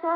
Hello，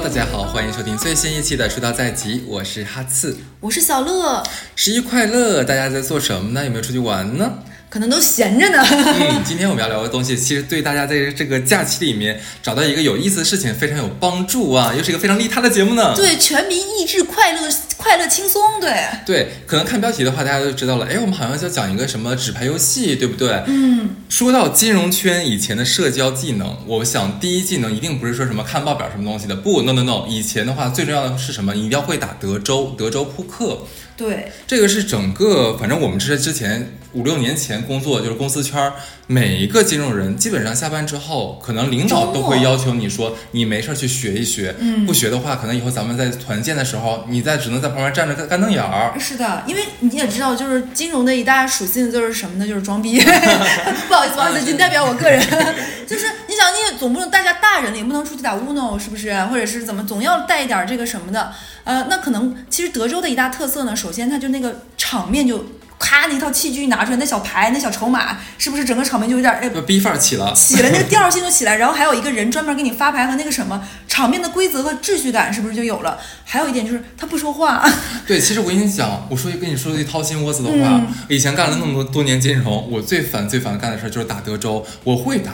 大家好，欢迎收听最新一期的《出道在即》，我是哈刺，我是小乐，十一快乐！大家在做什么呢？有没有出去玩呢？可能都闲着呢。嗯，今天我们要聊的东西，其实对大家在这个假期里面找到一个有意思的事情非常有帮助啊，又是一个非常利他的节目呢。对，全民益智，快乐快乐轻松。对对，可能看标题的话，大家就知道了。哎，我们好像要讲一个什么纸牌游戏，对不对？嗯。说到金融圈以前的社交技能，我想第一技能一定不是说什么看报表什么东西的，不，no no no，以前的话最重要的是什么？你一定要会打德州，德州扑克。对，这个是整个，反正我们这是之前五六年前工作，就是公司圈儿，每一个金融人基本上下班之后，可能领导都会要求你说，你没事儿去学一学，嗯，不学的话，可能以后咱们在团建的时候，你在只能在旁边站着干干瞪眼儿。是的，因为你也知道，就是金融的一大属性就是什么呢？就是装逼。不好意思，不好意思，仅代表我个人，就是你想，你也总不能大家大人了，也不能出去打 uno，是不是？或者是怎么，总要带一点这个什么的。呃，那可能其实德州的一大特色呢，首先它就那个场面就咔，那套器具拿出来，那小牌，那小筹码，是不是整个场面就有点哎，逼范儿起了，起了，那个调性就起来，然后还有一个人专门给你发牌和那个什么，场面的规则和秩序感是不是就有了？还有一点就是他不说话。对，其实我跟你讲，我说跟你说一句掏心窝子的话，以前干了那么多多年金融，我最烦最烦干的事就是打德州，我会打。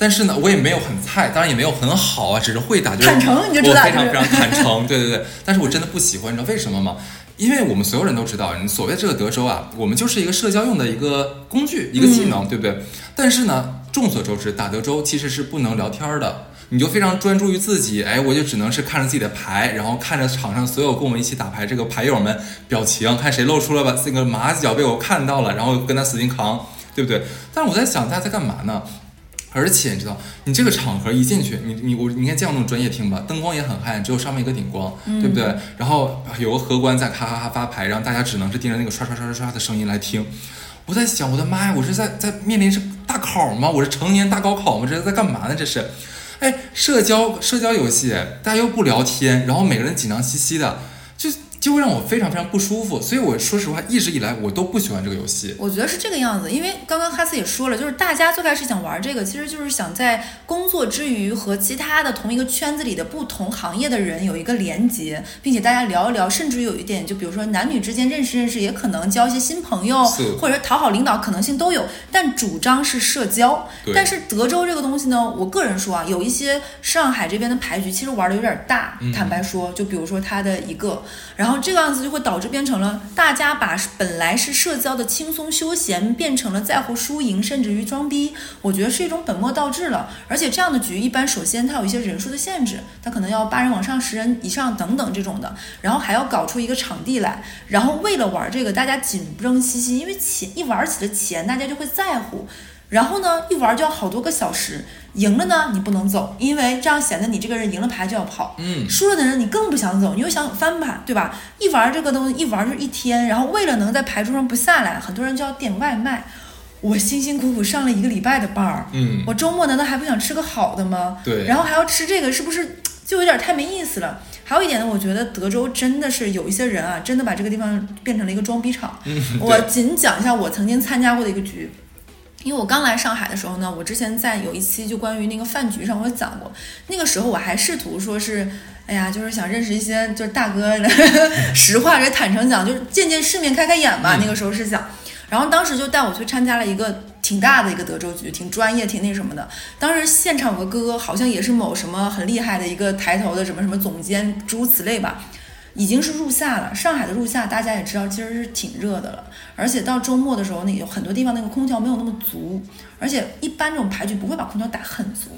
但是呢，我也没有很菜，当然也没有很好啊，只是会打，就是坦诚你就知道，我非常非常坦诚，对对对。但是我真的不喜欢，你知道为什么吗？因为我们所有人都知道，你所谓这个德州啊，我们就是一个社交用的一个工具，一个技能，对不对？但是呢，众所周知，打德州其实是不能聊天的，你就非常专注于自己，哎，我就只能是看着自己的牌，然后看着场上所有跟我们一起打牌这个牌友们表情，看谁露出了把那个马脚被我看到了，然后跟他死劲扛，对不对？但是我在想，大家在干嘛呢？而且你知道，你这个场合一进去，你你我你看这样那种专业厅吧，灯光也很暗，只有上面一个顶光，对不对？然后有个荷官在咔咔咔发牌，然后大家只能是盯着那个刷刷刷刷刷的声音来听。我在想，我的妈呀，我是在在面临是大考吗？我是成年大高考吗？这是在干嘛呢？这是，哎，社交社交游戏，大家又不聊天，然后每个人紧张兮兮的，就。会让我非常非常不舒服，所以我说实话，一直以来我都不喜欢这个游戏。我觉得是这个样子，因为刚刚哈斯也说了，就是大家最开始想玩这个，其实就是想在工作之余和其他的同一个圈子里的不同行业的人有一个连接，并且大家聊一聊，甚至有一点，就比如说男女之间认识认识，也可能交一些新朋友，或者讨好领导，可能性都有。但主张是社交。但是德州这个东西呢，我个人说啊，有一些上海这边的牌局其实玩的有点大，坦白说，就比如说它的一个，然后。这个样子就会导致变成了大家把本来是社交的轻松休闲变成了在乎输赢，甚至于装逼。我觉得是一种本末倒置了。而且这样的局一般首先它有一些人数的限制，它可能要八人往上、十人以上等等这种的。然后还要搞出一个场地来，然后为了玩这个，大家紧张兮兮，因为钱一玩起了钱，大家就会在乎。然后呢，一玩就要好多个小时。赢了呢，你不能走，因为这样显得你这个人赢了牌就要跑。嗯，输了的人你更不想走，你又想翻盘，对吧？一玩这个东西，一玩就一天。然后为了能在牌桌上不下来，很多人就要点外卖。我辛辛苦苦上了一个礼拜的班儿，嗯，我周末难道还不想吃个好的吗？对。然后还要吃这个，是不是就有点太没意思了？还有一点呢，我觉得德州真的是有一些人啊，真的把这个地方变成了一个装逼场。嗯，我仅讲一下我曾经参加过的一个局。因为我刚来上海的时候呢，我之前在有一期就关于那个饭局上我讲过，那个时候我还试图说是，哎呀，就是想认识一些就是大哥，实话这坦诚讲，就是见见世面开开眼吧。那个时候是想，然后当时就带我去参加了一个挺大的一个德州局，挺专业，挺那什么的。当时现场有个哥哥，好像也是某什么很厉害的一个抬头的什么什么总监，诸如此类吧。已经是入夏了，上海的入夏大家也知道，其实是挺热的了。而且到周末的时候，那有很多地方那个空调没有那么足，而且一般这种牌局不会把空调打很足。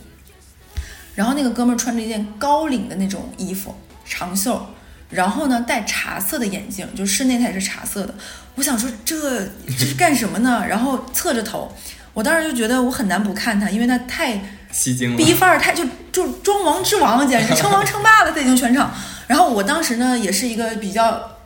然后那个哥们儿穿着一件高领的那种衣服，长袖，然后呢戴茶色的眼镜，就室内它也是茶色的。我想说这这是干什么呢？然后侧着头，我当时就觉得我很难不看他，因为他太吸睛了，逼范儿太就就装王之王，简直 称王称霸了，他已经全场。然后我当时呢，也是一个比较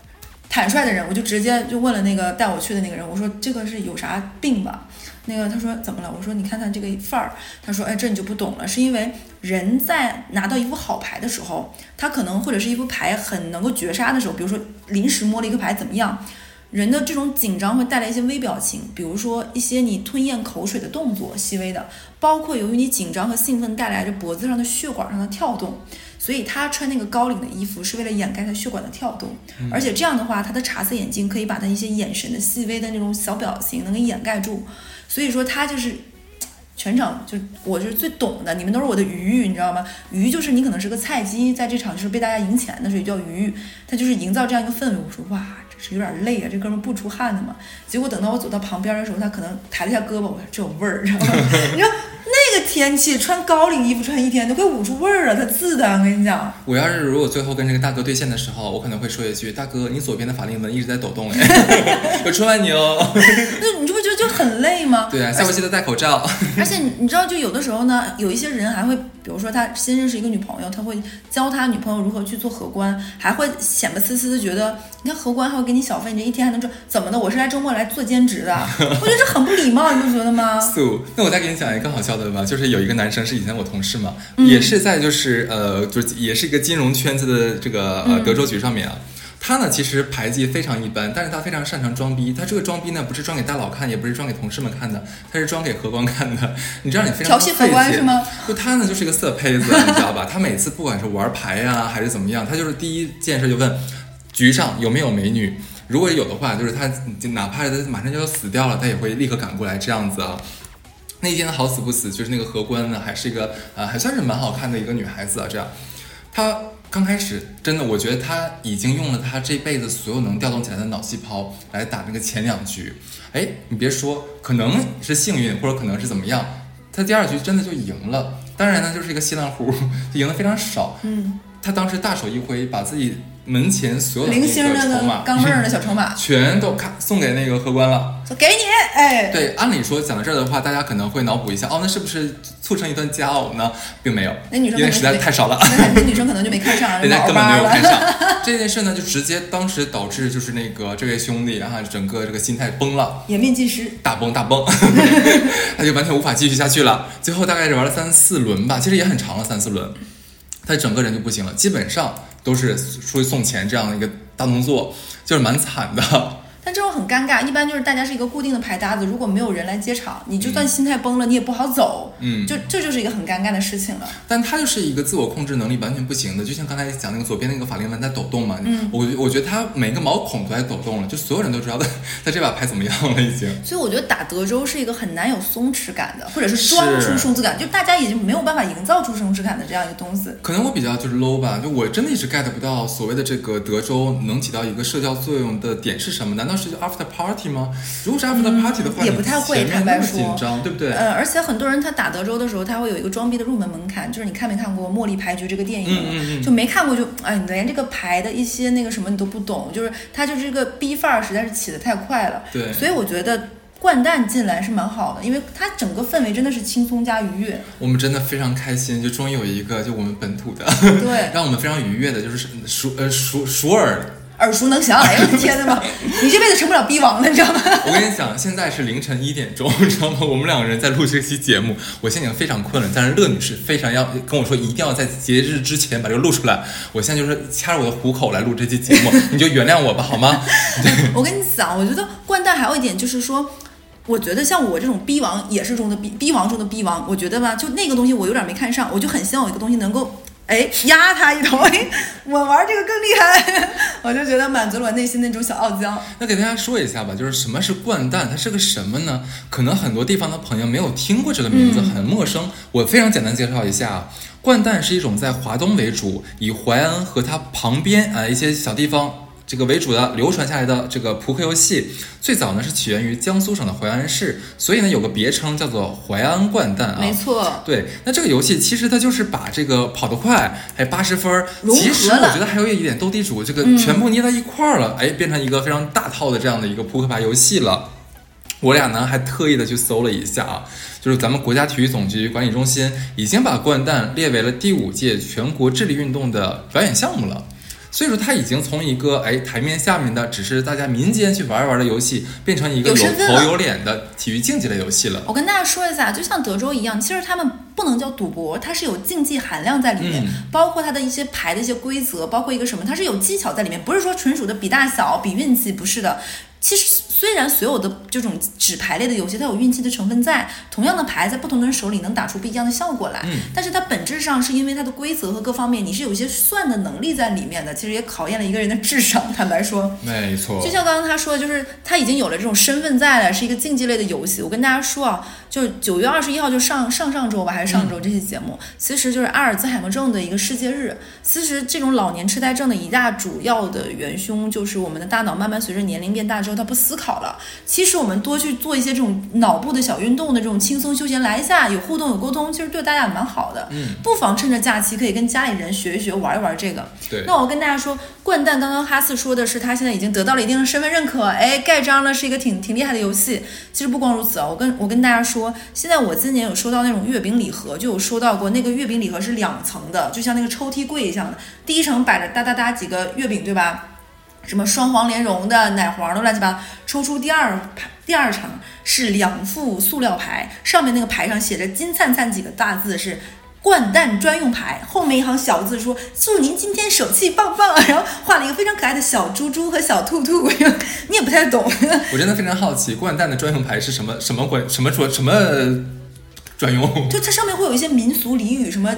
坦率的人，我就直接就问了那个带我去的那个人，我说这个是有啥病吧？那个他说怎么了？我说你看看这个范儿。他说哎，这你就不懂了，是因为人在拿到一副好牌的时候，他可能或者是一副牌很能够绝杀的时候，比如说临时摸了一个牌怎么样？人的这种紧张会带来一些微表情，比如说一些你吞咽口水的动作，细微的，包括由于你紧张和兴奋带来着脖子上的血管上的跳动，所以他穿那个高领的衣服是为了掩盖他血管的跳动，而且这样的话，他的茶色眼镜可以把他一些眼神的细微的那种小表情能给掩盖住，所以说他就是全场就我就是最懂的，你们都是我的鱼，你知道吗？鱼就是你可能是个菜鸡，在这场就是被大家赢钱的，所以叫鱼，他就是营造这样一个氛围。我说哇。是有点累啊，这哥们不出汗的嘛。结果等到我走到旁边的时候，他可能抬了一下胳膊，我说这有味儿，知道吗？你说那个天气穿高领衣服穿一天都快捂出味儿了，他自的，我跟你讲。我要是如果最后跟这个大哥对线的时候，我可能会说一句：“大哥，你左边的法令纹一直在抖动哎，我穿完你哦。”那你这不就很累吗？对啊，下回记得戴口罩。而且你知道，就有的时候呢，有一些人还会。比如说他新认识一个女朋友，他会教他女朋友如何去做荷官，还会显摆呲呲的觉得，你看荷官还会给你小费，你这一天还能赚，怎么的？我是来周末来做兼职的，我觉得这很不礼貌，你不觉得吗？素，那我再给你讲一个更好笑的吧，就是有一个男生是以前我同事嘛，也是在就是呃，就是也是一个金融圈子的这个呃德州局上面啊。他呢，其实牌技非常一般，但是他非常擅长装逼。他这个装逼呢，不是装给大佬看，也不是装给同事们看的，他是装给荷官看的。你知道，你非常调戏荷官是吗？就他呢，就是一个色胚子，你知道吧？他每次不管是玩牌呀，还是怎么样，他就是第一件事就问局上有没有美女，如果有的话，就是他哪怕他马上就要死掉了，他也会立刻赶过来这样子啊。那天好死不死，就是那个荷官呢，还是一个呃，还算是蛮好看的一个女孩子啊。这样，他。刚开始真的，我觉得他已经用了他这辈子所有能调动起来的脑细胞来打那个前两局。哎，你别说，可能是幸运，或者可能是怎么样，他第二局真的就赢了。当然呢，就是一个稀烂糊，赢的非常少。嗯，他当时大手一挥，把自己。门前所有的零星的筹码，钢镚儿的小筹码，全都看送给那个荷官了。说给你，哎，对，按理说讲到这儿的话，大家可能会脑补一下，哦，那是不是促成一段佳偶呢？并没有，那女生因为实在太少了，那女生可能就没看上，人家根本没有看上。这件事呢，就直接当时导致就是那个这位兄弟啊，整个这个心态崩了，颜面尽失，大崩大崩，他就完全无法继续下去了。最后大概是玩了三四轮吧，其实也很长了，三四轮，他整个人就不行了，基本上。都是出去送钱这样的一个大动作，就是蛮惨的。但这种很尴尬，一般就是大家是一个固定的牌搭子，如果没有人来接场，你就算心态崩了，你也不好走。嗯，就这就是一个很尴尬的事情了。但他就是一个自我控制能力完全不行的，就像刚才讲那个左边那个法令纹在抖动嘛。嗯，我我觉得他每个毛孔都在抖动了，就所有人都知道他他这把牌怎么样了已经。所以我觉得打德州是一个很难有松弛感的，或者是装出松弛感，就大家已经没有办法营造出松弛感的这样一个东西。可能我比较就是 low 吧，就我真的一直 get 不到所谓的这个德州能起到一个社交作用的点是什么？难道是 after party？吗？如果是 after party 的话，也不太会，坦白说，紧张，对不对？呃，而且很多人他打德州的时候，他会有一个装逼的入门门槛，就是你看没看过《茉莉牌局》这个电影？嗯嗯嗯，就没看过就，哎，你连这个牌的一些那个什么你都不懂，就是他就是这个逼范儿实在是起的太快了。对，所以我觉得掼蛋进来是蛮好的，因为它整个氛围真的是轻松加愉悦。我们真的非常开心，就终于有一个就我们本土的，对，让我们非常愉悦的，就是熟呃熟熟耳。耳熟能详，哎呦我的天呐嘛！你这辈子成不了逼王了，你知道吗？我跟你讲，现在是凌晨一点钟，你知道吗？我们两个人在录这期节目，我现在已经非常困了。但是乐女士非常要跟我说，一定要在节日之前把这个录出来。我现在就是掐着我的虎口来录这期节目，你就原谅我吧，好吗？我跟你讲，我觉得掼蛋还有一点就是说，我觉得像我这种逼王也是中的逼逼王中的逼王，我觉得吧，就那个东西我有点没看上，我就很希望有一个东西能够。哎，压他一头！哎，我玩这个更厉害，我就觉得满足了我内心那种小傲娇。那给大家说一下吧，就是什么是掼蛋，它是个什么呢？可能很多地方的朋友没有听过这个名字，很陌生。我非常简单介绍一下，掼蛋是一种在华东为主，以淮安和它旁边啊一些小地方。这个为主的流传下来的这个扑克游戏，最早呢是起源于江苏省的淮安市，所以呢有个别称叫做淮安掼蛋啊。没错，对。那这个游戏其实它就是把这个跑得快，还八十分，其实我觉得还有一点斗地主，这个全部捏在一块儿了，哎，变成一个非常大套的这样的一个扑克牌游戏了。我俩呢还特意的去搜了一下啊，就是咱们国家体育总局管理中心已经把掼蛋列为了第五届全国智力运动的表演项目了。所以说它已经从一个哎台面下面的只是大家民间去玩一玩的游戏，变成一个有头有脸的体育竞技类游戏了。我跟大家说一下，就像德州一样，其实他们不能叫赌博，它是有竞技含量在里面，嗯包括它的一些牌的一些规则，包括一个什么，它是有技巧在里面，不是说纯属的比大小、比运气，不是的。其实虽然所有的这种纸牌类的游戏，它有运气的成分在，同样的牌在不同的人手里能打出不一样的效果来，嗯但是它本质上是因为它的规则和各方面，你是有一些算的能力在里面的，其实也考验了一个人的智商。坦白说，没错就，像刚刚他说的，就是他已经有了这种身份在了，是一个竞技类的游戏。我跟大家说啊，就是九月二十一号就上上上周吧，还是上周这期节目，其实就是阿尔兹海默症的一个世界日。其实这种老年痴呆症的一大主要的元凶，就是我们的大脑慢慢随着年龄变大之后，它不思考了。其实我们多去做一些这种脑部的小运动的这种轻松休闲，来一下有互动有沟通，其实对大家也蛮好的。嗯，不妨趁着假期可以跟家里人学一学，玩一玩这个。对，那我跟大家说，掼蛋刚刚哈斯说的是他现在已经得到了一定的身份认可，哎，盖章了，是一个挺挺厉害的游戏。其实不光如此啊，我跟我跟大家说，现在我今年有收到那种月饼礼盒，就有收到过那个月饼礼盒是两层的，就像那个抽屉柜一样的，第一层摆着哒哒哒几个月饼，对吧？什么双黄莲蓉的、奶黄的，乱七八糟。抽出第二排，第二层是两副塑料牌，上面那个牌上写着金灿灿几个大字是。掼蛋专用牌，后面一行小字说：“祝您今天手气棒棒。”然后画了一个非常可爱的小猪猪和小兔兔，你也不太懂。我真的非常好奇，掼蛋的专用牌是什么什么管什么专什么专用？就它上面会有一些民俗俚语，什么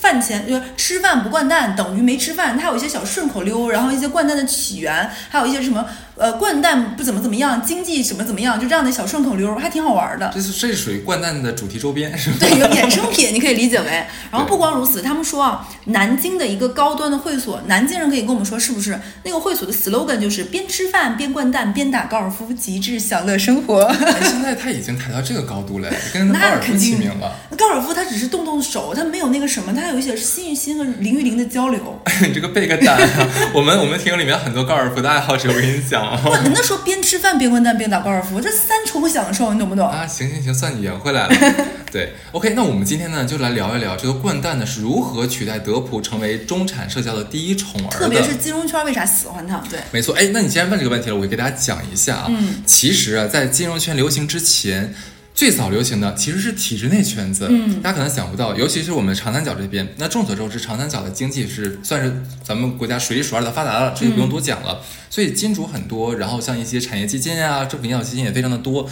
饭前就是吃饭不灌蛋等于没吃饭，它有一些小顺口溜，然后一些灌蛋的起源，还有一些什么呃掼蛋不怎么怎么样，经济怎么怎么样，就这样的小顺口溜，还挺好玩的。这是这是属于掼蛋的主题周边是吧？对，一个衍生品，你可以理解为。然后不光如此，他们说啊，南京的一个高端的会所，南京人可以跟我们说是不是？那个会所的 slogan 就是边吃饭边掼蛋边打高尔夫，极致享乐生活。哎，现在他已经抬到这个高度了，跟那高尔夫齐名了。高尔夫它只是动动手，它没有那个什么，它有一些心与心和灵与灵的交流。你这个背个蛋啊！我们我们听里面很多高尔夫的爱好者，我跟你讲啊。哇，人家说边吃饭边掼蛋边打高尔夫，这三重享受，你懂不懂？啊，行行行，算你圆回来了。对，OK，那我们今天呢就来聊一聊这个掼蛋呢是如何取代德普成为中产社交的第一宠儿的。特别是金融圈为啥喜欢它？对，没错，哎，那你既然问这个问题了，我给大家讲一下啊。嗯，其实啊，在金融圈流行之前，最早流行的其实是体制内圈子。嗯，大家可能想不到，尤其是我们长三角这边。那众所周知，长三角的经济是算是咱们国家数一数二的发达了，这就不用多讲了。所以金主很多，然后像一些产业基金啊、政府引导基金也非常的多。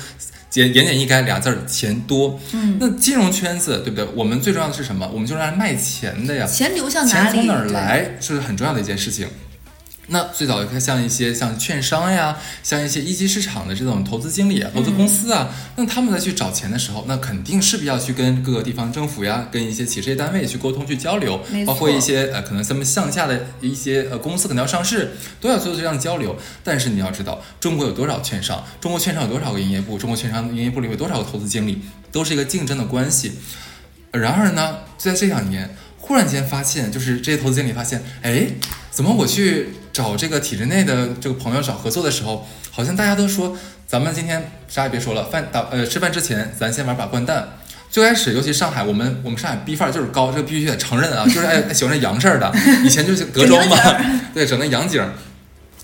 简言简意赅俩字儿，钱多。嗯，那金融圈子对不对？我们最重要的是什么？我们就是来卖钱的呀。钱流向哪里？钱从哪儿对？来是很重要的一件事情。那最早的像一些像券商呀，像一些一级市场的这种投资经理啊、投资公司啊，那他们在去找钱的时候，那肯定势必要去跟各个地方政府呀、跟一些企事业单位去沟通、去交流包括一些呃可能咱们向下的一些呃公司可能要上市，都要做这样的交流。但是你要知道，中国有多少券商？中国券商有多少个营业部？中国券商营业部里有多少个投资经理？都是一个竞争的关系。然而呢，就在这两年，忽然间发现，就是这些投资经理发现，哎，怎么我去找这个体制内的这个朋友找合作的时候，好像大家都说，咱们今天啥也别说了，饭打呃吃饭之前，咱先玩把掼蛋。最开始，尤其上海，我们我们上海逼范儿就是高，这个必须得承认啊，就是爱爱喜欢这洋事儿的。以前就是德州嘛，对，整那洋景，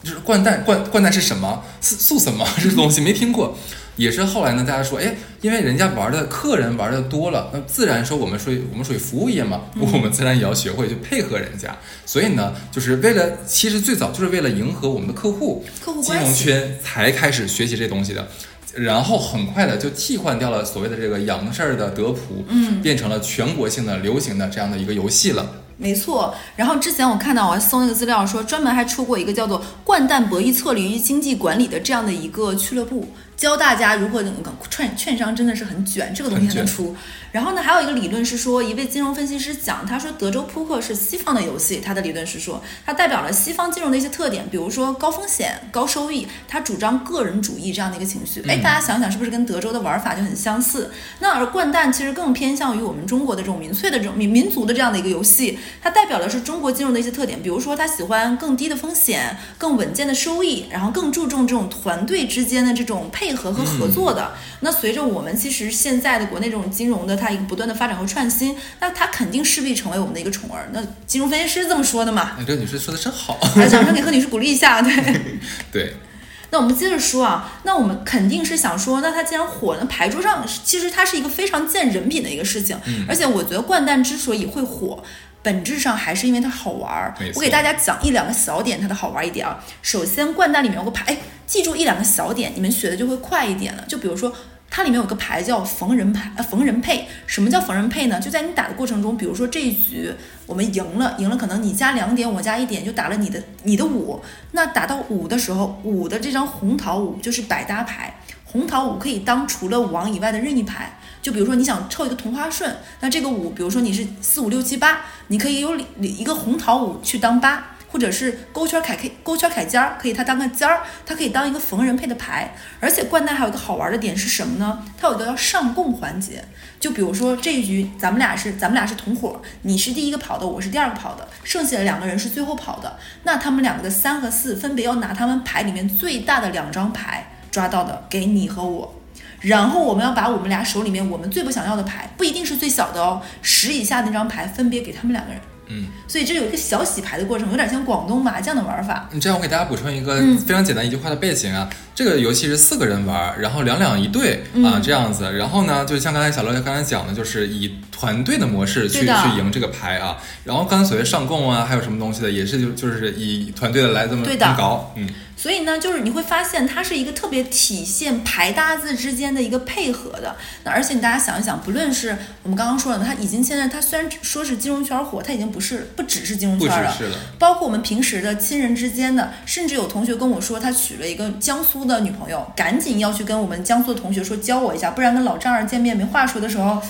就是掼蛋，掼掼蛋是什么？素素什么？这个东西没听过。也是后来呢，大家说，哎，因为人家玩的客人玩的多了，那自然说我们属于我们属于服务业嘛，我们自然也要学会去配合人家。所以呢，就是为了，其实最早就是为了迎合我们的客户，客户金融。圈才开始学习这东西的。然后很快的就替换掉了所谓的这个洋事儿的德普，嗯，变成了全国性的流行的这样的一个游戏了。没错，然后之前我看到我还搜那个资料说，专门还出过一个叫做“掼蛋博弈策略与经济管理”的这样的一个俱乐部，教大家如何券券商真的是很卷，这个东西还能出。然后呢，还有一个理论是说，一位金融分析师讲，他说德州扑克是西方的游戏，他的理论是说，它代表了西方金融的一些特点，比如说高风险、高收益，他主张个人主义这样的一个情绪。哎，嗯大家想想是不是跟德州的玩法就很相似？那而掼蛋其实更偏向于我们中国的这种民粹的这种民民族的这样的一个游戏，它代表的是中国金融的一些特点，比如说他喜欢更低的风险、更稳健的收益，然后更注重这种团队之间的这种配配合和合作的。那随着我们其实现在的国内这种金融的它一个不断的发展和创新，那它肯定势必成为我们的一个宠儿。那金融分析师这么说的嘛？哎，这个女士说的真好。来，掌声给贺女士鼓励一下，对。对。那我们接着说啊，那我们肯定是想说，那它既然火，那牌桌上其实它是一个非常见人品的一个事情。嗯。而且我觉得掼蛋之所以会火，本质上还是因为它好玩儿。我给大家讲一两个小点，它的好玩一点啊。首先，掼蛋里面有个牌，哎，记住一两个小点，你们学的就会快一点了。就比如说。它里面有个牌叫逢人牌，逢人配。什么叫逢人配呢？就在你打的过程中，比如说这一局我们赢了，赢了可能你加两点，我加一点，就打了你的你的五。那打到五的时候，五的这张红桃五就是百搭牌，红桃五可以当除了王以外的任意牌。就比如说你想凑一个同花顺，那这个五，比如说你是四五六七八，你可以有一个红桃五去当八。或者是勾圈凯 K 勾圈凯尖儿，可以它当个尖儿，它可以当一个逢人配的牌。而且掼蛋还有一个好玩的点是什么呢？它有一个叫上供环节。就比如说这一局咱们俩是咱们俩是同伙，你是第一个跑的，我是第二个跑的，剩下的两个人是最后跑的。那他们两个的三和四分别要拿他们牌里面最大的两张牌抓到的给你和我，然后我们要把我们俩手里面我们最不想要的牌，不一定是最小的哦，十以下那张牌分别给他们两个人。嗯，所以这有一个小洗牌的过程，有点像广东麻将的玩法。你这样我给大家补充一个嗯。非常简单一句话的背景啊，这个游戏是四个人玩，然后两两一对啊嗯这样子，然后呢，就像刚才小乐刚才讲的，就是以团队的模式去去赢这个牌啊，然后刚才所谓上供啊，还有什么东西的，也是就就是以团队的来这么这么搞，嗯，所以呢，就是你会发现它是一个特别体现牌搭子之间的一个配合的。那而且你大家想一想，不论是我们刚刚说的，它已经现在它虽然说是金融圈火，它已经不是不只是金融不圈了。包括我们平时的亲人之间的，甚至有同学跟我说，他娶了一个江苏的女朋友，赶紧要去跟我们江苏的同学说教我一下，不然跟老丈人见面没话说的时候，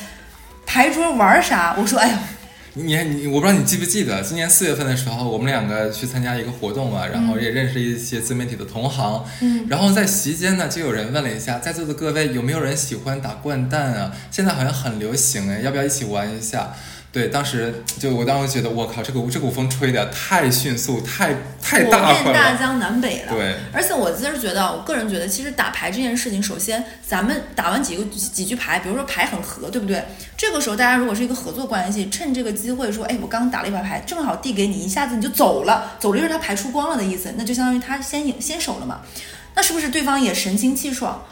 牌桌玩啥？我说，哎呦，你你我不知道你记不记得，今年四月份的时候，我们两个去参加一个活动啊，然后也认识一些自媒体的同行，嗯，然后在席间呢，就有人问了一下，在座的各位有没有人喜欢打掼蛋啊？现在好像很流行哎，要不要一起玩一下？对，当时就我当时觉得，我靠，这个这股风吹的太迅速，太太火大快遍大。江南北了。对，而且我其实觉得，我个人觉得，其实打牌这件事情，首先咱们打完几个几几局牌，比如说牌很合，对不对？这个时候大家如果是一个合作关系，趁这个机会说，哎，我刚打了一把牌，正好递给你，一下子你就走了，走了就是他牌出光了的意思，那就相当于他先赢先手了嘛。那是不是对方也神清气爽？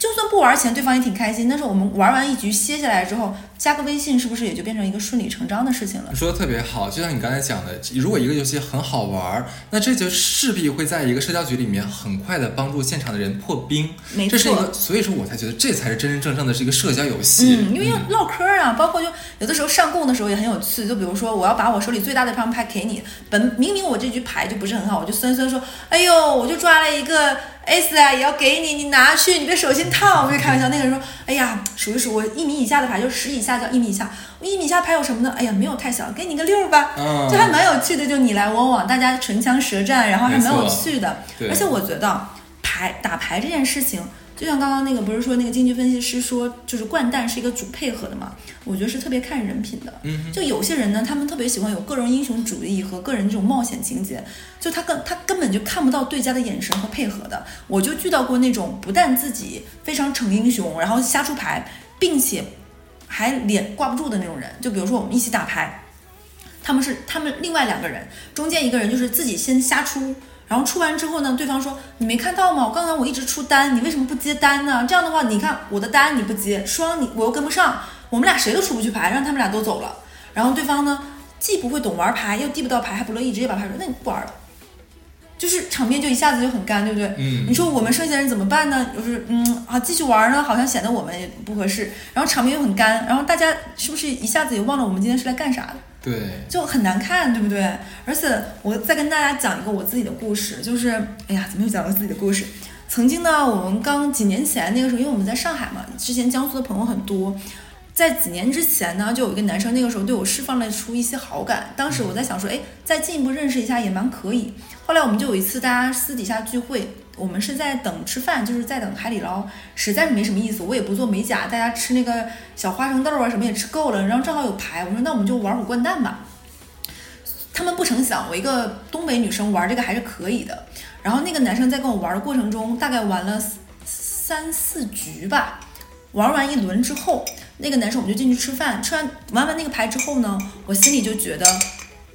就算不玩钱，对方也挺开心。但是我们玩完一局歇下来之后，加个微信，是不是也就变成一个顺理成章的事情了你？说的特别好，就像你刚才讲的，如果一个游戏很好玩儿，那这就势必会在一个社交局里面很快的帮助现场的人破冰。没这是一错个，所以说我才觉得这才是真真正正的是一个社交游戏。嗯，因为要唠嗑啊，包括就有的时候上供的时候也很有趣。就比如说，我要把我手里最大的一张牌给你，本明明我这局牌就不是很好，我就酸酸说，哎呦，我就抓了一个 S 啊，也要给你，你拿去，你别手心烫。我就开玩笑，那个人说，哎呀，数一数，我一米以下的牌就十以下叫一米以下，我一米以下牌有什么呢？哎呀，没有太小，给你个六吧。嗯，就还蛮有趣的，就你来我往，大家唇枪舌战，然后还蛮有趣的。对而且我觉得牌打牌这件事情，就像刚刚那个不是说那个经济分析师说，就是掼蛋是一个主配合的嘛？我觉得是特别看人品的。嗯，就有些人呢，他们特别喜欢有个人英雄主义和个人这种冒险情节，就他根他根本就看不到对家的眼神和配合的。我就遇到过那种不但自己非常逞英雄，然后瞎出牌，并且还脸挂不住的那种人。就比如说我们一起打牌，他们是他们另外两个人，中间一个人就是自己先瞎出。然后出完之后呢，对方说：“你没看到吗？我刚才我一直出单，你为什么不接单呢？这样的话，你看我的单你不接，双你我又跟不上，我们俩谁都出不去牌，让他们俩都走了。然后对方呢，既不会懂玩牌，又递不到牌，还不乐意，直接把牌说：那你不玩了。就是场面就一下子就很干，对不对？嗯你说我们剩下人怎么办呢？就是嗯啊，继续玩呢，好像显得我们也不合适，然后场面又很干，然后大家是不是一下子也忘了我们今天是来干啥的？对，就很难看，对不对？而且我再跟大家讲一个我自己的故事，就是哎呀，怎么又讲到自己的故事？曾经呢，我们刚几年前那个时候，因为我们在上海嘛，之前江苏的朋友很多，在几年之前呢，就有一个男生那个时候对我释放了出一些好感，当时我在想说，哎，再进一步认识一下也蛮可以。后来我们就有一次大家私底下聚会，我们是在等吃饭，就是在等海底捞，实在是没什么意思，我也不做美甲，大家吃那个小花生豆啊什么也吃够了，然后正好有牌，我说那我们就玩会掼蛋吧。他们不成想，我一个东北女生玩这个还是可以的。然后那个男生在跟我玩的过程中，大概玩了三四局吧。玩完一轮之后，那个男生我们就进去吃饭，吃完玩完那个牌之后呢，我心里就觉得，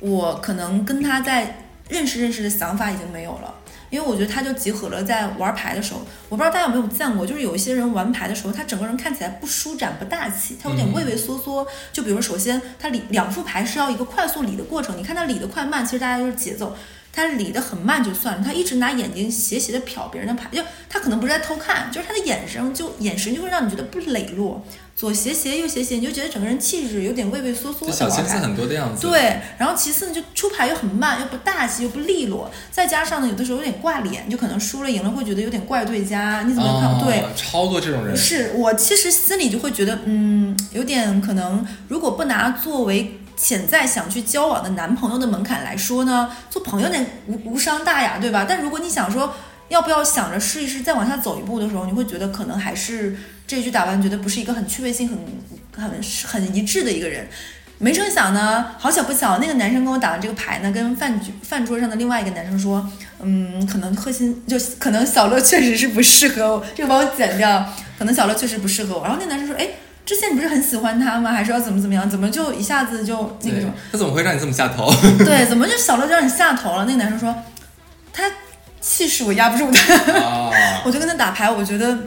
我可能跟他在认识认识的想法已经没有了。因为我觉得他就集合了在玩牌的时候，我不知道大家有没有见过，就是有一些人玩牌的时候，他整个人看起来不舒展、不大气，他有点畏畏缩缩。就比如首先他理两副牌是要一个快速理的过程，你看他理的快慢，其实大家就是节奏。他理得很慢就算了，他一直拿眼睛斜斜的瞟别人的牌，就他可能不是在偷看，就是他的眼神就眼神就会让你觉得不磊落，左斜斜右斜斜，你就觉得整个人气质有点畏畏缩缩的。小心思很多的样子。对，然后其次呢，就出牌又很慢，又不大气，又不利落，再加上呢，有的时候有点挂脸，就可能输了赢了会觉得有点怪对家，你怎么看？对，超多这种人。是我其实心里就会觉得，嗯，有点可能，如果不拿作为。潜在想去交往的男朋友的门槛来说呢，做朋友那无无伤大雅，对吧？但如果你想说要不要想着试一试再往下走一步的时候，你会觉得可能还是这局打完觉得不是一个很趣味性很很很一致的一个人。没成想呢，好巧不巧，那个男生跟我打的这个牌呢，跟饭局饭桌上的另外一个男生说，嗯，可能核心就可能小乐确实是不适合我，这个帮我剪掉，可能小乐确实不适合我。然后那男生说，哎。之前你不是很喜欢他吗？还是要怎么怎么样？怎么就一下子就那个什么？他怎么会让你这么下头？对，怎么就小乐就让你下头了？那个男生说，他气势我压不住他，我就跟他打牌，我觉得。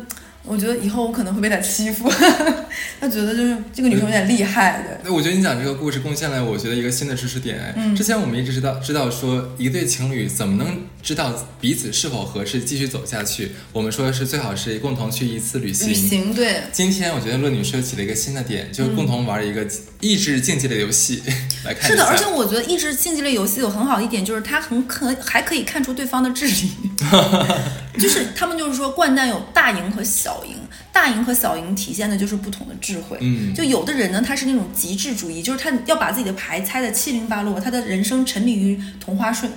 我觉得以后我可能会被他欺负，他觉得就是这个女生有点厉害的。那我觉得你讲这个故事贡献了我觉得一个新的知识点。嗯，之前我们一直知道知道说一对情侣怎么能知道彼此是否合适继续走下去？我们说的是最好是共同去一次旅行。旅行对。今天我觉得乐女说起了一个新的点，就是共同玩一个益智竞技类游戏来看。是的，而且我觉得益智竞技类游戏有很好一点，就是它很可还可以看出对方的智力。就是他们就是说掼蛋有大赢和小赢，大赢和小赢体现的就是不同的智慧。嗯，就有的人呢，他是那种极致主义，就是他要把自己的牌猜的七零八落，他的人生沉迷于同花顺，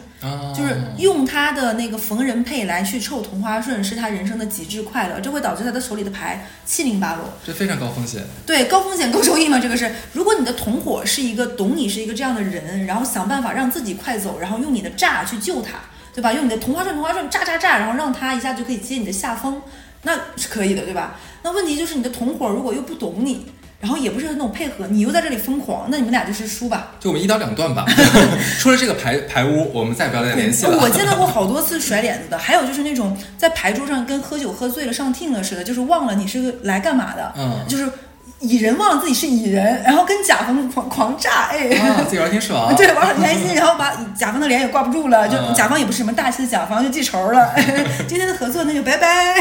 就是用他的那个逢人配来去凑同花顺，是他人生的极致快乐，这会导致他的手里的牌七零八落，这非常高风险。对，高风险高收益嘛，这个是。如果你的同伙是一个懂你是一个这样的人，然后想办法让自己快走，然后用你的诈去救他。对吧？用你的同花顺，同花顺炸炸炸，然后让他一下就可以接你的下风，那是可以的，对吧？那问题就是你的同伙如果又不懂你，然后也不是很懂配合，你又在这里疯狂，那你们俩就是输吧？就我们一刀两断吧。除了这个牌牌屋，我们再也不要再联系了。我见到过好多次甩脸子的，还有就是那种在牌桌上跟喝酒喝醉了上听了似的，就是忘了你是来干嘛的，嗯，就是。蚁人忘了自己是蚁人，然后跟甲方狂狂炸，哎，自己玩挺爽，对，玩很开心，然后把甲方的脸也挂不住了，就甲方也不是什么大气的甲方，就记仇了。今天的合作那就拜拜。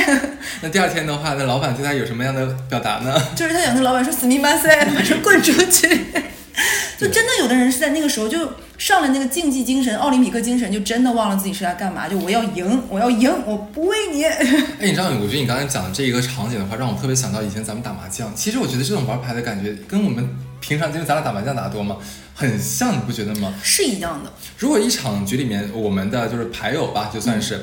那第二天的话，那老板对他有什么样的表达呢？就是他想跟老板说死命巴塞，马上滚出去。就真的有的人是在那个时候就上了那个竞技精神、奥林匹克精神，就真的忘了自己是来干嘛。就我要赢，我要赢，我不为你。哎，你知道，我觉得你刚才讲的这一个场景的话，让我特别想到以前咱们打麻将。其实我觉得这种玩牌的感觉，跟我们平常因为咱俩打麻将打的多嘛，很像，你不觉得吗？是一样的。如果一场局里面，我们的就是牌友吧，就算是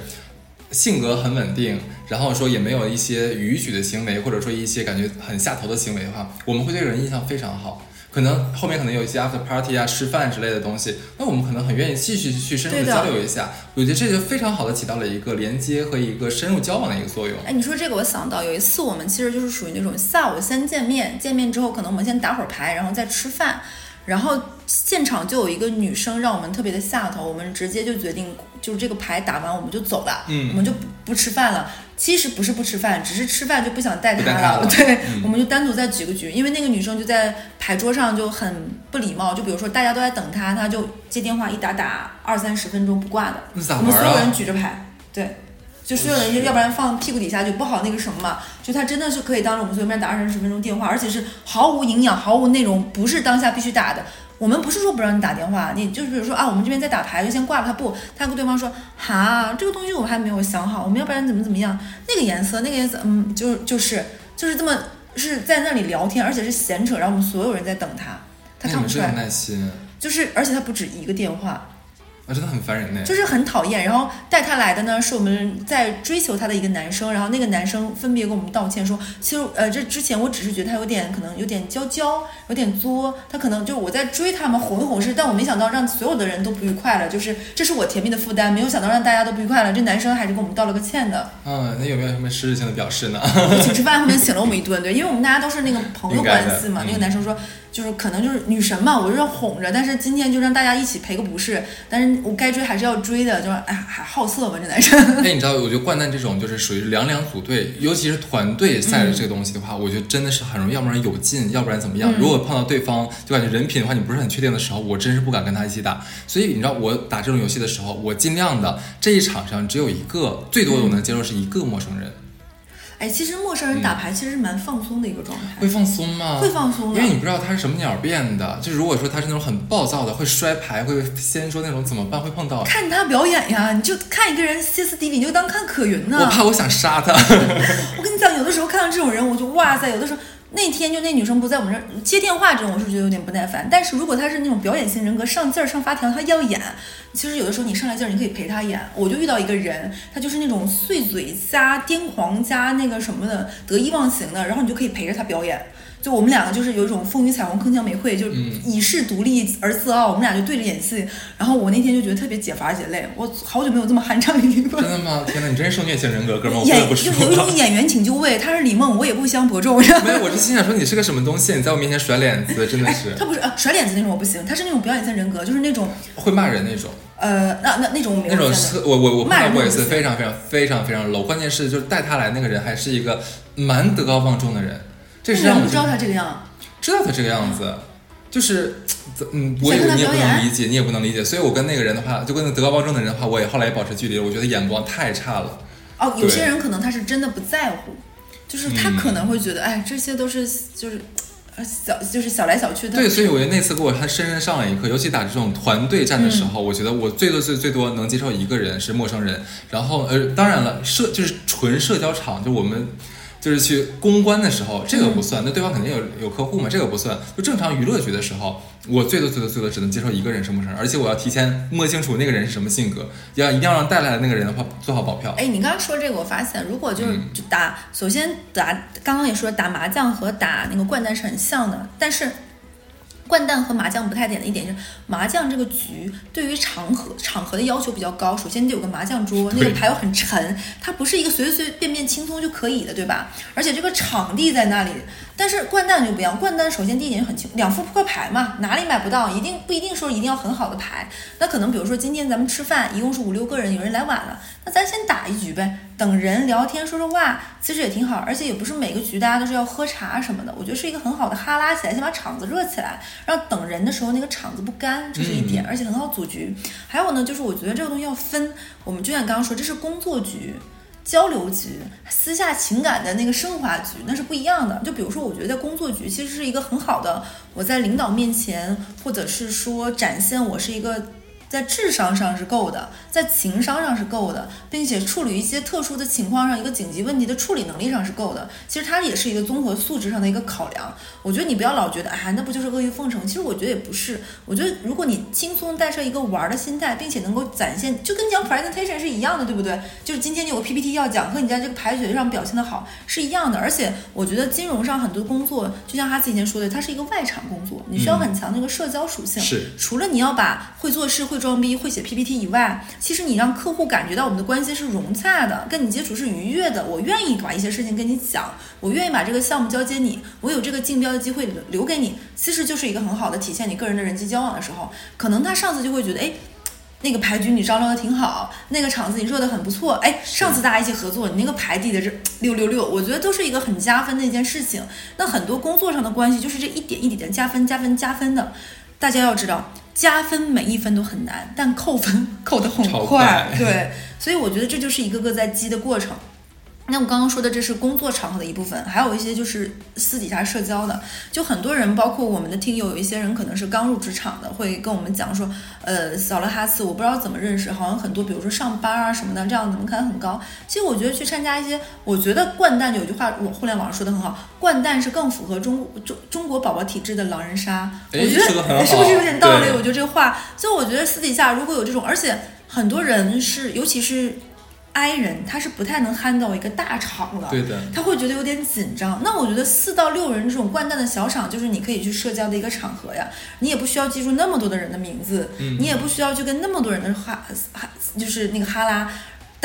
性格很稳定，然后说也没有一些逾矩的行为，或者说一些感觉很下头的行为的话，我们会对人印象非常好。可能后面可能有一些 after party 啊、吃饭之类的东西，那我们可能很愿意继续去深入的交流一下。我觉得这就非常好的起到了一个连接和一个深入交往的一个作用。哎，你说这个，我想到有一次我们其实就是属于那种下午先见面，见面之后可能我们先打会儿牌，然后再吃饭。然后现场就有一个女生让我们特别的下头，我们直接就决定，就是这个牌打完我们就走了，嗯，我们就不不吃饭了。其实不是不吃饭，只是吃饭就不想带她了。对，我们就单独再举个局，因为那个女生就在牌桌上就很不礼貌，就比如说大家都在等她，她就接电话一打打二三十分钟不挂的。我们所有人举着牌，对，就所有人就要不然放屁股底下就不好那个什么嘛。就他真的是可以当着我们所有人打二三十分钟电话，而且是毫无营养、毫无内容，不是当下必须打的。我们不是说不让你打电话，你就是比如说啊，我们这边在打牌，就先挂了。他不，他跟对方说，哈，这个东西我还没有想好，我们要不然怎么怎么样？那个颜色，那个颜色，嗯，就就是就是这么是在那里聊天，而且是闲扯，然后我们所有人在等他，他看不出来。耐心。就是，而且他不止一个电话，啊，真的很烦人呢。就是很讨厌。然后带他来的呢，是我们在追求他的一个男生，然后那个男生分别跟我们道歉说，其实呃，这之前我只是觉得他有点可能有点娇娇，有点作，他可能就我在追他嘛，哄一哄是，但我没想到让所有的人都不愉快了，就是这是我甜蜜的负担，没有想到让大家都不愉快了。这男生还是跟我们道了个歉的。嗯，那有没有什么实质性的表示呢？请吃饭，后面请了我们一顿，对，因为我们大家都是那个朋友关系嘛。嗯那个男生说，就是可能就是女神嘛，我就是哄着，但是今天就让大家一起赔个不是，但是我该追还是要追的，就是哎还好色吧这男生。哎，你知道，我觉得掼蛋这种就是属于两两组队，尤其是团队赛的这个东西的话，我觉得真的是很容易，要不然有劲，要不然怎么样。嗯如果碰到对方就感觉人品的话，你不是很确定的时候，我真是不敢跟他一起打。所以你知道，我打这种游戏的时候，我尽量的这一场上只有一个，最多我能接受是一个陌生人，哎，其实陌生人打牌其实是蛮放松的一个状态，会放松吗？会放松因为。你不知道他是什么鸟变的。就如果说他是那种很暴躁的，会摔牌，会先说那种怎么办，会碰到。看他表演呀，你就看一个人歇斯底里，你就当看可云呢。我怕我想杀他，我跟你讲，有的时候看到这种人，我就哇塞，有的时候那天就那女生不在我们这儿接电话这种，我是觉得有点不耐烦。但是如果她是那种表演型人格，上劲儿上发条，她要演，其实有的时候你上来劲儿，你可以陪她演。我就遇到一个人，她就是那种碎嘴加癫狂加那个什么的得意忘形的，然后你就可以陪着她表演。就我们两个就是有一种风雨彩虹铿锵玫瑰，就嗯以示独立而自傲，我们俩就对着演戏。然后我那天就觉得特别解乏解累，我好久没有这么酣畅淋漓过真。的吗？天哪，你真是受虐型人格，哥们儿，我不不有一种演员请就位，他是李梦，我也不相伯仲。没有，我是心想说你是个什么东西？你在我面前甩脸子，真的哎是，他不是呃甩脸子那种，我不行，他是那种表演型人格，就是那种会骂人那种。呃，那那那种我没那种有见的。是我我我碰到过一次，非常非常非常非常 low。关键是就是带他来那个人还是一个蛮德高望重的人，这是让我不知道他这个样，知道他这个样子，就是嗯，我你也不能理解，你也不能理解。所以我跟那个人的话，就跟那德高望重的人的话，我也后来也保持距离了。我觉得眼光太差了。哦，有些人可能他是真的不在乎，就是他可能会觉得，哎，这些都是就是呃小就是小来小去的。对，所以我觉得那次给我他深深上了一课，尤其打这种团队战的时嗯候，我觉得我最多最最多能接受一个人是陌生人，然后呃，当然了，社就是纯社交场，就我们。就是去公关的时候，这个不算，那对方肯定有有客户嘛，这个不算。就正常娱乐局的时候，我最多最多最多只能接受一个人生陌生人，而且我要提前摸清楚那个人是什么性格，要一定要让带来的那个人的话做好保票。哎，你刚刚说这个，我发现如果就是嗯就打，首先打，刚刚也说打麻将和打那个掼蛋是很像的，但是掼蛋和麻将不太点的一点就是，麻将这个局对于场合场合的要求比较高。首先得有个麻将桌，那个牌又很沉，它不是一个随随便便轻松就可以的，对吧？而且这个场地在那里，但是掼蛋就不一样，掼蛋首先第一点就很清，两副扑克牌嘛，哪里买不到，一定不一定说一定要很好的牌。那可能比如说今天咱们吃饭，一共是五六个人，有人来晚了，那咱先打一局呗，等人聊天说说话，其实也挺好，而且也不是每个局大家都是要喝茶什么的，我觉得是一个很好的哈拉起来，先把场子热起来，让等人的时候那个场子不干，这是一点，而且很好组局。还有呢，就是我觉得这个东西要分，我们就像你刚刚说，这是工作局。交流局、私下情感的那个升华局，那是不一样的。就比如说，我觉得在工作局其实是一个很好的，我在领导面前，或者是说展现我是一个在智商上是够的，在情商上是够的，并且处理一些特殊的情况上，一个紧急问题的处理能力上是够的。其实它也是一个综合素质上的一个考量。我觉得你不要老觉得哎，那不就是阿谀奉承？其实我觉得也不是。我觉得如果你轻松带上一个玩儿的心态，并且能够展现，就跟讲 presentation 是一样的，对不对？就是今天你有个 PPT 要讲，和你在这个排学上表现的好是一样的。而且我觉得金融上很多工作，就像哈斯以前说的，它是一个外场工作，你需要很强的一个社交属性。是除了你要把会做事、会装逼、会写 PPT 以外，其实你让客户感觉到我们的关系是融洽的，跟你接触是愉悦的。我愿意把一些事情跟你讲，我愿意把这个项目交接你，我有这个竞标的机会留留给你，其实就是一个很好的体现你个人的人际交往的时候。可能他上次就会觉得，哎。那个牌局你张罗的挺好，那个场子你热的很不错，哎，上次大家一起合作，你那个牌递的这六六六，我觉得都是一个很加分的一件事情。那很多工作上的关系就是这一点一点的加分、加分、加分的。大家要知道，加分每一分都很难，但扣分 扣得很快。快对，所以我觉得这就是一个个在积的过程。那我刚刚说的这是工作场合的一部分，还有一些就是私底下社交的。就很多人，包括我们的听友，有一些人可能是刚入职场的，会跟我们讲说，呃，扫了哈斯，我不知道怎么认识，好像很多，比如说上班啊什么的，这样的门槛很高。其实我觉得去参加一些，我觉得掼蛋有句话，我互联网上说的很好，掼蛋是更符合中中中国宝宝体质的狼人杀。我觉得是不是有点道理？我觉得这个话，所以我觉得私底下如果有这种，而且很多人是，尤其是。I 人他是不太能 handle 一个大场的，对的，他会觉得有点紧张。那我觉得四到六人这种掼蛋的小场，就是你可以去社交的一个场合呀。你也不需要记住那么多的人的名字，你也不需要去跟那么多人的哈哈，就是那个哈拉。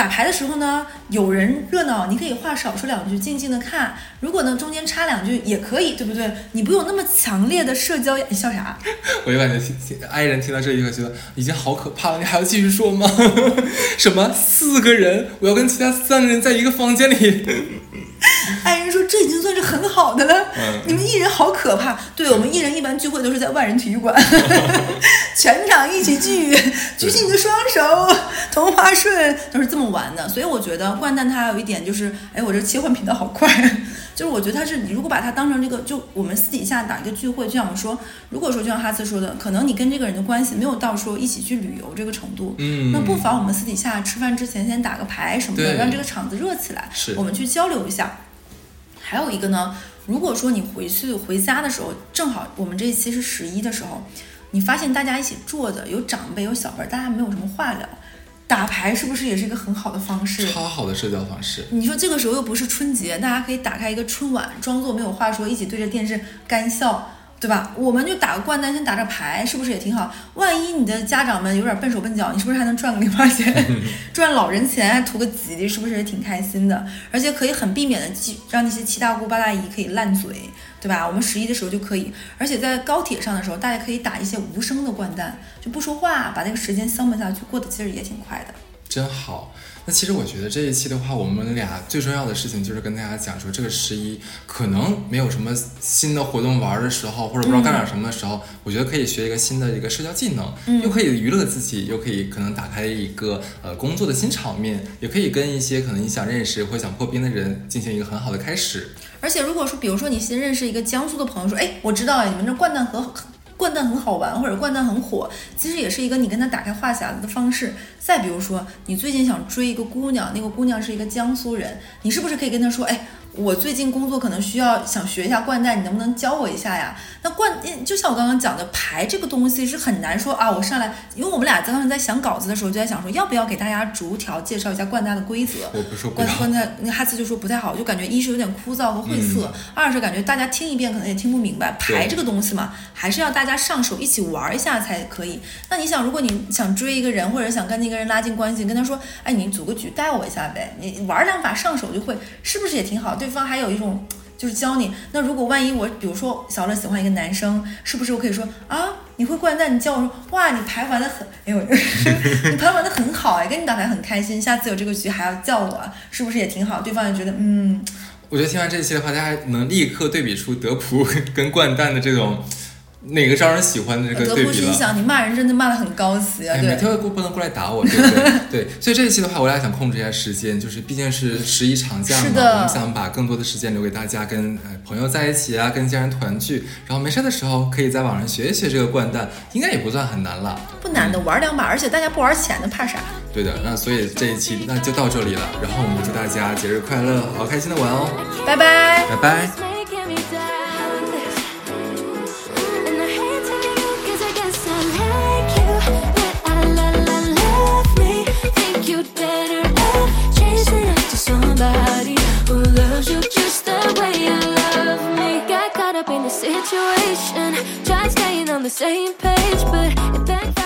打牌的时候呢，有人热闹，你可以话少说两句，静静的看。如果呢中间插两句也可以，对不对？你不用那么强烈的社交。你笑啥？我就感觉爱人听到这一个觉得已经好可怕了，你还要继续说吗？什么四个人？我要跟其他三个人在一个房间里？爱人说这已经算是很好的了。你们艺人好可怕。对我们艺人一般聚会都是在万人体育馆，全场一起聚，举起你的双手，同花顺都是这么。玩的，所以我觉得掼蛋它有一点就是，哎，我这切换频道好快，就是我觉得它是你如果把它当成这个，就我们私底下打一个聚会，就像我说，如果说就像哈斯说的，可能你跟这个人的关系没有到说一起去旅游这个程度，嗯，那不妨我们私底下吃饭之前先打个牌什么的，让这个场子热起来，是，我们去交流一下。还有一个呢，如果说你回去回家的时候，正好我们这一期是十一的时候，你发现大家一起坐着，有长辈有小辈，大家没有什么话聊。打牌是不是也是一个很好的方式？超好的社交方式。你说这个时候又不是春节，大家可以打开一个春晚，装作没有话说，一起对着电视干笑。对吧？我们就打个掼蛋，先打着牌，是不是也挺好？万一你的家长们有点笨手笨脚，你是不是还能赚个零花钱，赚老人钱，还图个吉利，是不是也挺开心的？而且可以很避免的，让那些七大姑八大姨可以烂嘴，对吧？我们十一的时候就可以，而且在高铁上的时候，大家可以打一些无声的掼蛋，就不说话，把那个时间消磨下去，过得其实也挺快的。真好。那其实我觉得这一期的话，我们俩最重要的事情就是跟大家讲说，这个十一可能没有什么新的活动玩的时候，或者不知道干点什么的时候，我觉得可以学一个新的一个社交技能，又可以娱乐自己，又可以可能打开一个呃工作的新场面，也可以跟一些可能你想认识或想破冰的人进行一个很好的开始。而且如果说，比如说你新认识一个江苏的朋友，说，哎，我知道你们这掼蛋河。掼蛋很好玩，或者掼蛋很火，其实也是一个你跟他打开话匣子的方式。再比如说，你最近想追一个姑娘，那个姑娘是一个江苏人，你是不是可以跟她说，哎？我最近工作可能需要想学一下掼蛋，你能不能教我一下呀？那掼，就像我刚刚讲的牌这个东西是很难说啊。我上来，因为我们俩刚刚在想稿子的时候就在想说，要不要给大家逐条介绍一下掼蛋的规则？我不说掼掼蛋，那哈斯就说不太好，就感觉一是有点枯燥和晦涩，二是感觉大家听一遍可能也听不明白。牌这个东西嘛，还是要大家上手一起玩一下才可以。那你想，如果你想追一个人，或者想跟那个人拉近关系，跟他说，哎，你组个局带我一下呗，你玩两把上手就会，是不是也挺好？对方还有一种就是教你。那如果万一我，比如说小乐喜欢一个男生，是不是我可以说啊，你会掼蛋？你教我说，哇，你牌玩的很，哎呦，你牌玩的很好哎，跟你打牌很开心，下次有这个局还要叫我，是不是也挺好？对方也觉得，嗯。我觉得听完这一期的话，大家能立刻对比出德普 跟掼蛋的这种。哪个招人喜欢的这个对比了？想你骂人真的骂的很高级啊！对，每天不不能过来打我，对不对？对，所以这一期的话，我俩想控制一下时间，就是毕竟是十一长假嘛，我们想把更多的时间留给大家，跟朋友在一起啊，跟家人团聚，然后没事的时候可以在网上学一学这个掼蛋，应该也不算很难了。不难的，玩两把，而且大家不玩钱的，怕啥？对的，那所以这一期那就到这里了，然后我们祝大家节日快乐，好开心的玩哦！拜拜，拜拜。Situation. Try staying on the same page, but it